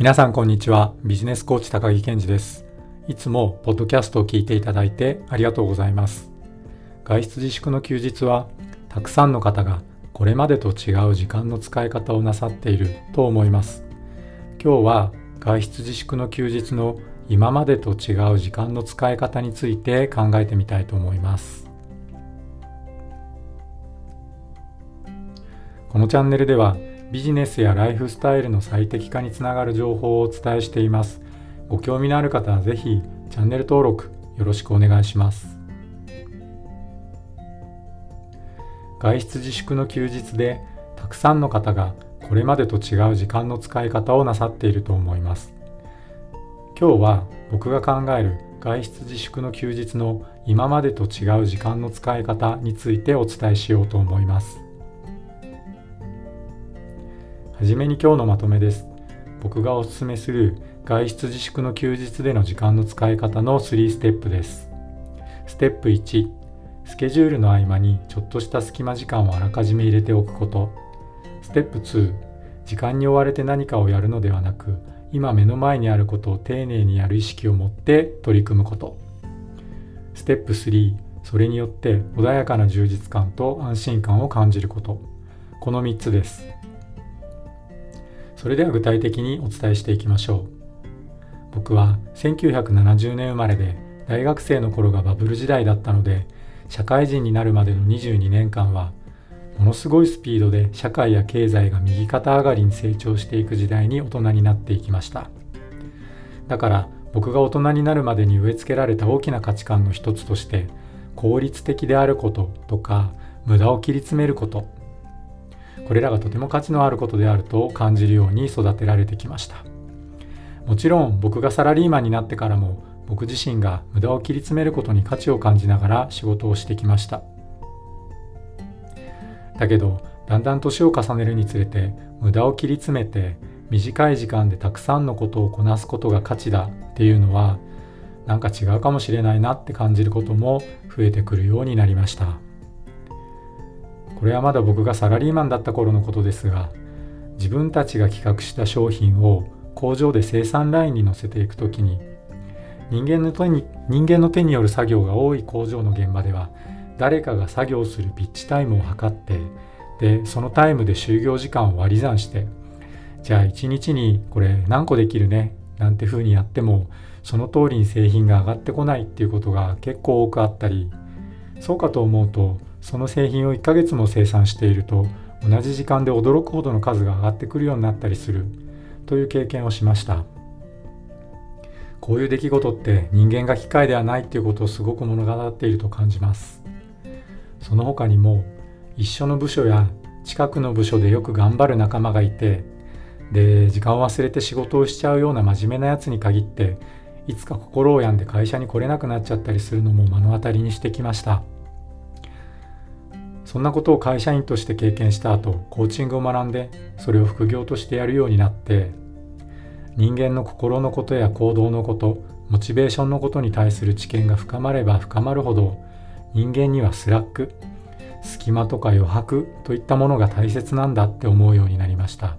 皆さんこんにちは。ビジネスコーチ高木健二です。いつもポッドキャストを聞いていただいてありがとうございます。外出自粛の休日はたくさんの方がこれまでと違う時間の使い方をなさっていると思います。今日は外出自粛の休日の今までと違う時間の使い方について考えてみたいと思います。このチャンネルではビジネスやライフスタイルの最適化につながる情報をお伝えしています。ご興味のある方はぜひチャンネル登録よろしくお願いします。外出自粛の休日でたくさんの方がこれまでと違う時間の使い方をなさっていると思います。今日は僕が考える外出自粛の休日の今までと違う時間の使い方についてお伝えしようと思います。はじめに今日のまとめです。僕がおすすめする外出自粛の休日での時間の使い方の3ステップです。ステップ1、スケジュールの合間にちょっとした隙間時間をあらかじめ入れておくこと。ステップ2、時間に追われて何かをやるのではなく、今目の前にあることを丁寧にやる意識を持って取り組むこと。ステップ3、それによって穏やかな充実感と安心感を感じること。この3つです。それでは具体的にお伝えしていきましょう。僕は1970年生まれで大学生の頃がバブル時代だったので社会人になるまでの22年間はものすごいスピードで社会や経済が右肩上がりに成長していく時代に大人になっていきました。だから僕が大人になるまでに植え付けられた大きな価値観の一つとして効率的であることとか無駄を切り詰めることこれらがとても価値のあることであると感じるように育てられてきましたもちろん僕がサラリーマンになってからも僕自身が無駄を切り詰めることに価値を感じながら仕事をしてきましただけどだんだん年を重ねるにつれて無駄を切り詰めて短い時間でたくさんのことをこなすことが価値だっていうのはなんか違うかもしれないなって感じることも増えてくるようになりました。これはまだ僕がサラリーマンだった頃のことですが自分たちが企画した商品を工場で生産ラインに乗せていく時に人間の手に人間の手による作業が多い工場の現場では誰かが作業するピッチタイムを測ってでそのタイムで就業時間を割り算してじゃあ1日にこれ何個できるねなんて風にやってもその通りに製品が上がってこないっていうことが結構多くあったりそうかと思うとその製品を1ヶ月も生産していると同じ時間で驚くほどの数が上がってくるようになったりするという経験をしました。こういう出来事って人間が機械ではないっていうことをすごく物語っていると感じます。その他にも一緒の部署や近くの部署でよく頑張る仲間がいてで時間を忘れて仕事をしちゃうような真面目なやつに限っていつか心を病んで会社に来れなくなっちゃったりするのも目の当たりにしてきました。そんなことを会社員として経験した後コーチングを学んでそれを副業としてやるようになって人間の心のことや行動のことモチベーションのことに対する知見が深まれば深まるほど人間にはスラック隙間とか余白といったものが大切なんだって思うようになりました。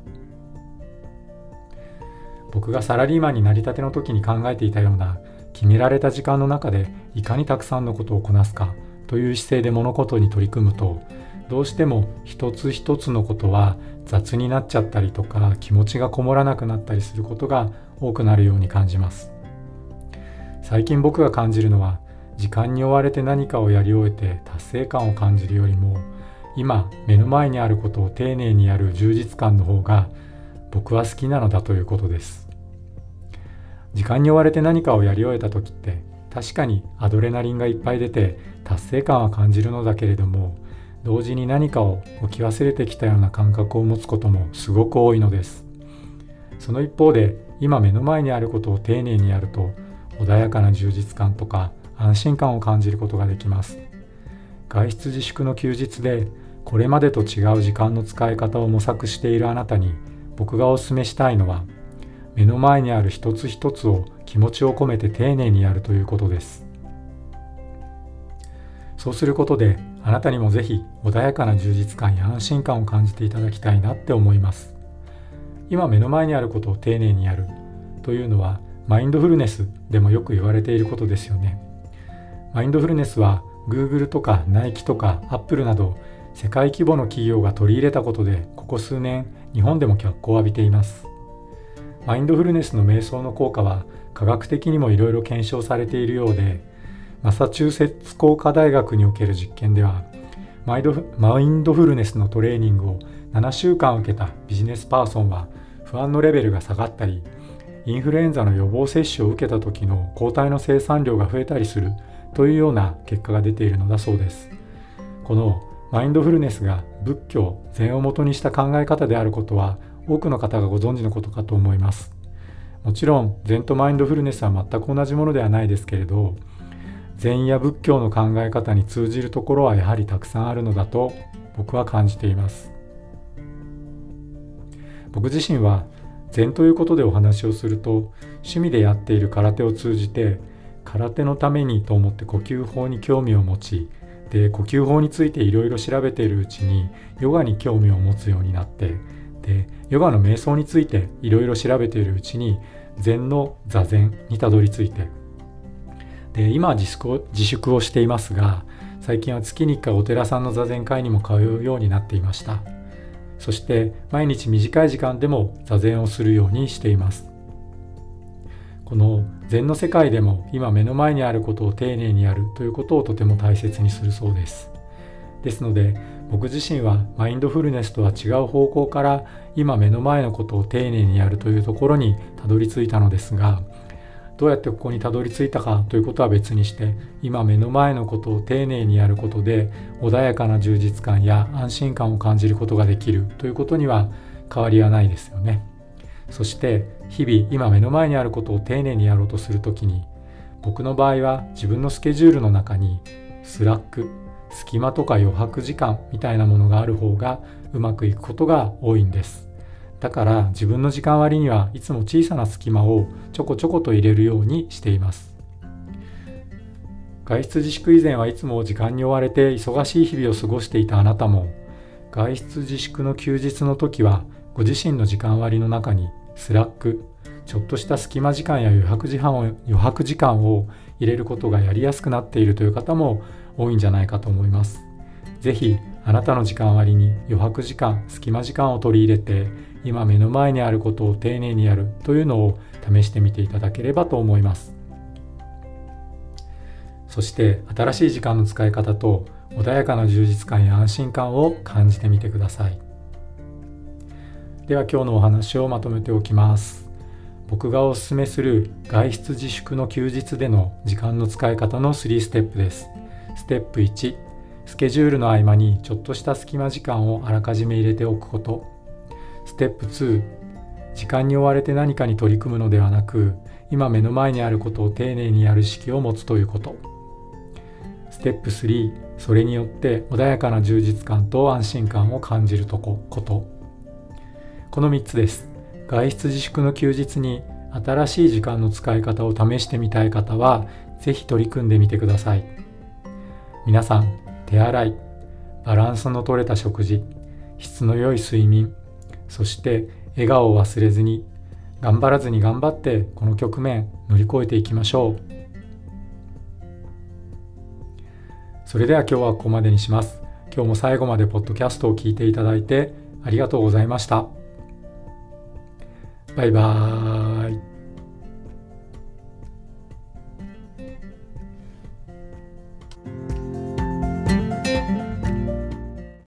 僕がサラリーマンになりたての時に考えていたような決められた時間の中でいかにたくさんのことをこなすかという姿勢で物事に取り組むとどうしても一つ一つのことは雑になっちゃったりとか気持ちがこもらなくなったりすることが多くなるように感じます。最近僕が感じるのは時間に追われて何かをやり終えて達成感を感じるよりも今目の前にあることを丁寧にやる充実感の方が僕は好きなのだということです。時間に追われて何かをやり終えた時って確かにアドレナリンがいっぱい出て達成感は感じるのだけれども同時に何かを置き忘れてきたような感覚を持つこともすごく多いのです。その一方で今目の前にあることを丁寧にやると穏やかな充実感とか安心感を感じることができます。外出自粛の休日でこれまでと違う時間の使い方を模索しているあなたに僕がお勧めしたいのは目の前にある一つ一つを気持ちを込めて丁寧にやるということです。そうすることであなたにもぜひ穏やかな充実感や安心感を感じていただきたいなって思います。今目の前にあることを丁寧にやるというのはマインドフルネスでもよく言われていることですよね。マインドフルネスは Google とかナイキとか Apple など世界規模の企業が取り入れたことでここ数年日本でも脚光を浴びています。マインドフルネスの瞑想の効果は科学的にもいろいろ検証されているようでマサチューセッツ工科大学における実験ではマインドフルネスのトレーニングを7週間受けたビジネスパーソンは不安のレベルが下がったりインフルエンザの予防接種を受けた時の抗体の生産量が増えたりするというような結果が出ているのだそうです。このマインドフルネスが仏教禅をもとにした考え方であることは多くの方がご存知のことかと思います。もちろん禅とマインドフルネスは全く同じものではないですけれど禅や仏教の考え方に通じるところはやはりたくさんあるのだと僕は感じています。僕自身は禅ということでお話をすると趣味でやっている空手を通じて空手のためにと思って呼吸法に興味を持ちで呼吸法についていろいろ調べているうちにヨガに興味を持つようになってでヨガの瞑想についていろいろ調べているうちに禅の座禅にたどり着いてで今は自粛自粛をしていますが最近は月に1回お寺さんの座禅会にも通うようになっていました。そして毎日短い時間でも座禅をするようにしています。この禅の世界でも今目の前にあることを丁寧にやるということをとても大切にするそうです。ですので僕自身はマインドフルネスとは違う方向から今目の前のことを丁寧にやるというところにたどり着いたのですがどうやってここにたどり着いたかということは別にして今目の前のことを丁寧にやることで穏やかな充実感や安心感を感じることができるということには変わりはないですよね。そして日々今目の前にあることを丁寧にやろうとする時に僕の場合は自分のスケジュールの中にスラック隙間とか余白時間みたいなものがある方がうまくいくことが多いんです。だから自分の時間割にはいつも小さな隙間をちょこちょこと入れるようにしています。外出自粛以前はいつも時間に追われて忙しい日々を過ごしていたあなたも外出自粛の休日の時はご自身の時間割の中にスラックちょっとした隙間時間や余白時間を余白時間を入れることがやりやすくなっているという方も多いんじゃないかと思います。ぜひあなたの時間割に余白時間、隙間時間を取り入れて今目の前にあることを丁寧にやるというのを試してみていただければと思います。そして新しい時間の使い方と穏やかな充実感や安心感を感じてみてください。では今日のお話をまとめておきます僕がおすすめする外出自粛の休日での時間の使い方の3ステップです。ステップ1スケジュールの合間にちょっとした隙間時間をあらかじめ入れておくこと。ステップ2時間に追われて何かに取り組むのではなく今目の前にあることを丁寧にやる意識を持つということ。ステップ3それによって穏やかな充実感と安心感を感じるとここと。この3つです。外出自粛の休日に新しい時間の使い方を試してみたい方は是非取り組んでみてください。皆さん手洗いバランスの取れた食事質の良い睡眠そして笑顔を忘れずに頑張らずに頑張ってこの局面乗り越えていきましょう。それでは今日はここまでにします。今日も最後までポッドキャストを聞いていただいてありがとうございました。バイバーイ。